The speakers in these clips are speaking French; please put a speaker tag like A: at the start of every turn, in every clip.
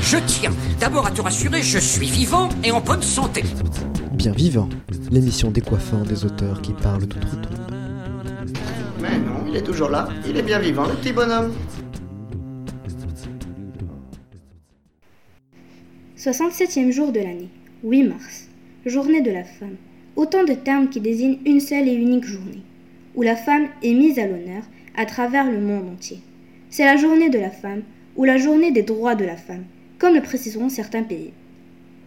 A: Je tiens d'abord à te rassurer, je suis vivant et en bonne santé.
B: Bien vivant, l'émission décoiffant des auteurs qui parlent tout tout.
C: Mais non, il est toujours là, il est bien vivant, le petit bonhomme.
D: 67e jour de l'année, 8 mars, journée de la femme. Autant de termes qui désignent une seule et unique journée, où la femme est mise à l'honneur à travers le monde entier. C'est la journée de la femme ou la journée des droits de la femme, comme le préciseront certains pays.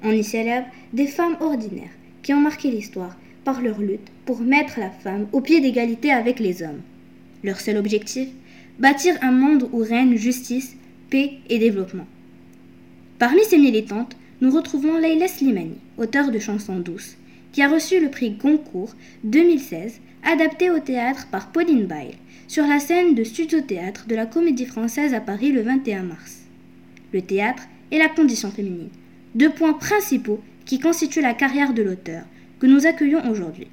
D: On y célèbre des femmes ordinaires qui ont marqué l'histoire par leur lutte pour mettre la femme au pied d'égalité avec les hommes. Leur seul objectif Bâtir un monde où règne justice, paix et développement. Parmi ces militantes, nous retrouvons Leila Slimani, auteure de chansons douces, qui a reçu le prix Goncourt 2016, adapté au théâtre par Pauline Bail, sur la scène de Studio Théâtre de la Comédie Française à Paris le 21 mars. Le théâtre et la condition féminine, deux points principaux qui constituent la carrière de l'auteur que nous accueillons aujourd'hui.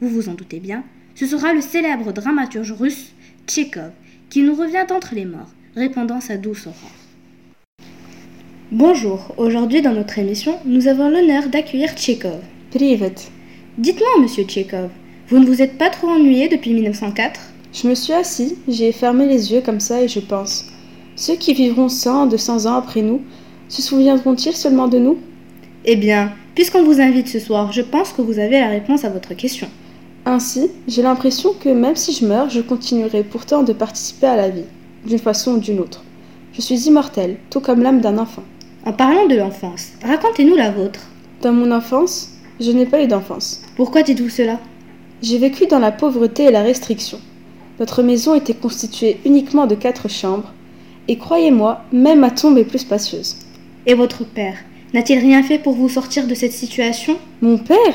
D: Vous vous en doutez bien, ce sera le célèbre dramaturge russe Tchekhov qui nous revient entre les morts, répandant sa douce aurore. Bonjour, aujourd'hui dans notre émission, nous avons l'honneur d'accueillir Tchekhov.
E: Privet.
D: Dites-moi, monsieur Tchekhov, vous ne vous êtes pas trop ennuyé depuis 1904
E: Je me suis assis, j'ai fermé les yeux comme ça et je pense. Ceux qui vivront 100, 200 ans après nous, se souviendront-ils seulement de nous?
D: Eh bien, puisqu'on vous invite ce soir, je pense que vous avez la réponse à votre question.
E: Ainsi, j'ai l'impression que même si je meurs, je continuerai pourtant de participer à la vie, d'une façon ou d'une autre. Je suis immortel, tout comme l'âme d'un enfant.
D: En parlant de l'enfance, racontez-nous la vôtre.
E: Dans mon enfance, je n'ai pas eu d'enfance.
D: Pourquoi dites-vous cela?
E: J'ai vécu dans la pauvreté et la restriction. Notre maison était constituée uniquement de quatre chambres, et croyez-moi, même ma tombe est plus spacieuse.
D: Et votre père N'a-t-il rien fait pour vous sortir de cette situation?
E: Mon père?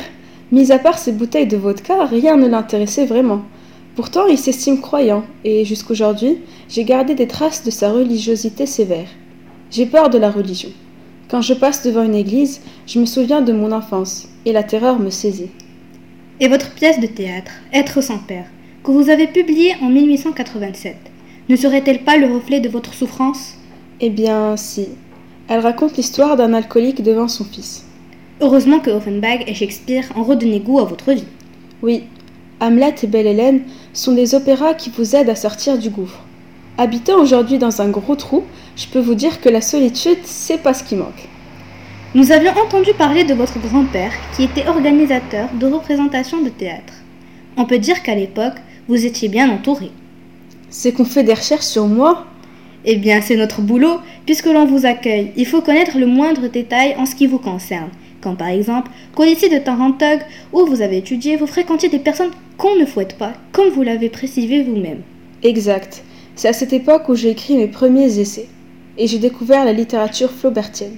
E: Mis à part ses bouteilles de vodka, rien ne l'intéressait vraiment. Pourtant, il s'estime croyant, et jusqu'aujourd'hui, j'ai gardé des traces de sa religiosité sévère. J'ai peur de la religion. Quand je passe devant une église, je me souviens de mon enfance, et la terreur me saisit.
D: Et votre pièce de théâtre, Être sans père, que vous avez publiée en 1887, ne serait-elle pas le reflet de votre souffrance?
E: Eh bien, si. Elle raconte l'histoire d'un alcoolique devant son fils.
D: Heureusement que Offenbach et Shakespeare ont redonné goût à votre vie.
E: Oui, Hamlet et Belle Hélène sont des opéras qui vous aident à sortir du gouffre. Habitant aujourd'hui dans un gros trou, je peux vous dire que la solitude, c'est pas ce qui manque.
D: Nous avions entendu parler de votre grand-père qui était organisateur de représentations de théâtre. On peut dire qu'à l'époque, vous étiez bien entouré.
E: C'est qu'on fait des recherches sur moi
D: Eh bien, c'est notre boulot, puisque l'on vous accueille. Il faut connaître le moindre détail en ce qui vous concerne. Comme par exemple, qu'au lycée de Tarantog, où vous avez étudié, vous fréquentiez des personnes qu'on ne fouette pas, comme vous l'avez précisé vous-même.
E: Exact. C'est à cette époque où j'ai écrit mes premiers essais. Et j'ai découvert la littérature flaubertienne.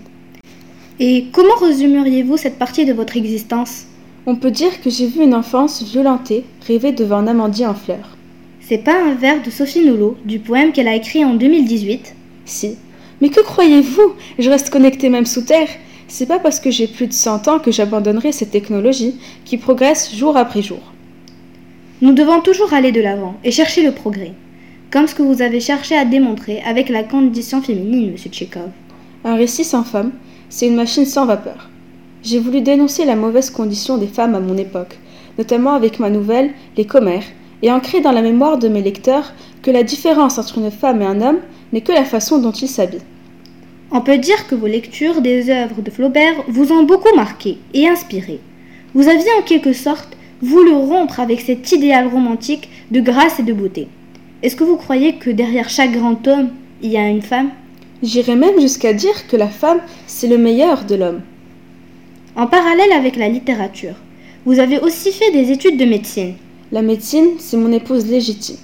D: Et comment résumeriez-vous cette partie de votre existence?
E: On peut dire que j'ai vu une enfance violentée rêver devant un amandier en fleurs.
D: C'est pas un vers de Sophie Nolot, du poème qu'elle a écrit en 2018
E: Si. Mais que croyez-vous? Je reste connectée même sous terre. C'est pas parce que j'ai plus de 100 ans que j'abandonnerai cette technologie qui progresse jour après jour.
D: Nous devons toujours aller de l'avant et chercher le progrès, comme ce que vous avez cherché à démontrer avec la condition féminine, monsieur Tchekhov.
E: Un récit sans femme, c'est une machine sans vapeur. J'ai voulu dénoncer la mauvaise condition des femmes à mon époque, notamment avec ma nouvelle Les Commères, et ancrer dans la mémoire de mes lecteurs que la différence entre une femme et un homme n'est que la façon dont ils s'habillent.
D: On peut dire que vos lectures des œuvres de Flaubert vous ont beaucoup marqué et inspiré. Vous aviez en quelque sorte voulu rompre avec cet idéal romantique de grâce et de beauté. Est-ce que vous croyez que derrière chaque grand homme, il y a une femme?
E: J'irais même jusqu'à dire que la femme, c'est le meilleur de l'homme.
D: En parallèle avec la littérature, vous avez aussi fait des études de médecine.
E: La médecine, c'est mon épouse légitime.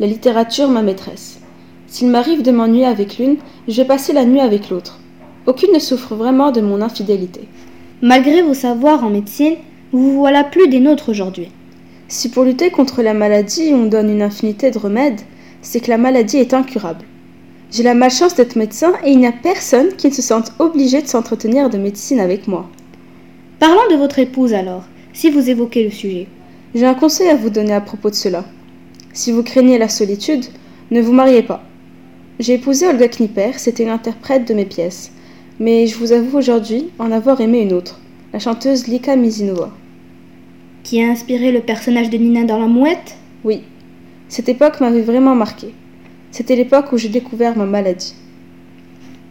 E: La littérature, ma maîtresse. S'il m'arrive de m'ennuyer avec l'une, je vais passer la nuit avec l'autre. Aucune ne souffre vraiment de mon infidélité.
D: Malgré vos savoirs en médecine, vous vous voilà plus des nôtres aujourd'hui.
E: Si pour lutter contre la maladie on donne une infinité de remèdes, c'est que la maladie est incurable. J'ai la malchance d'être médecin et il n'y a personne qui ne se sente obligé de s'entretenir de médecine avec moi.
D: Parlons de votre épouse alors, si vous évoquez le sujet.
E: J'ai un conseil à vous donner à propos de cela. Si vous craignez la solitude, ne vous mariez pas. J'ai épousé Olga Knipper, c'était l'interprète de mes pièces. Mais je vous avoue aujourd'hui en avoir aimé une autre, la chanteuse Lika Mizinova.
D: Qui a inspiré le personnage de Nina dans La Mouette?
E: Oui, cette époque m'avait vraiment marqué. C'était l'époque où j'ai découvert ma maladie.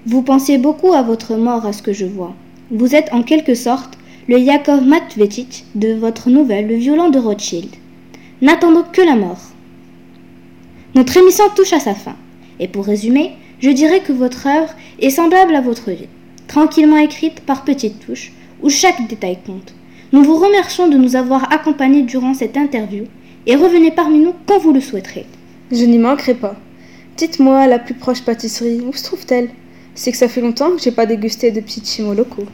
D: Vous pensiez beaucoup à votre mort, à ce que je vois. Vous êtes en quelque sorte le Yakov Matvetic de votre nouvelle Le violent de Rothschild. N'attendons que la mort. Notre émission touche à sa fin. Et pour résumer, je dirais que votre œuvre est semblable à votre vie, tranquillement écrite par petites touches, où chaque détail compte. Nous vous remercions de nous avoir accompagnés durant cette interview et revenez parmi nous quand vous le souhaiterez.
E: Je n'y manquerai pas. Dites-moi, la plus proche pâtisserie, où se trouve-t-elle? C'est que ça fait longtemps que j'ai pas dégusté de petits chimos locaux.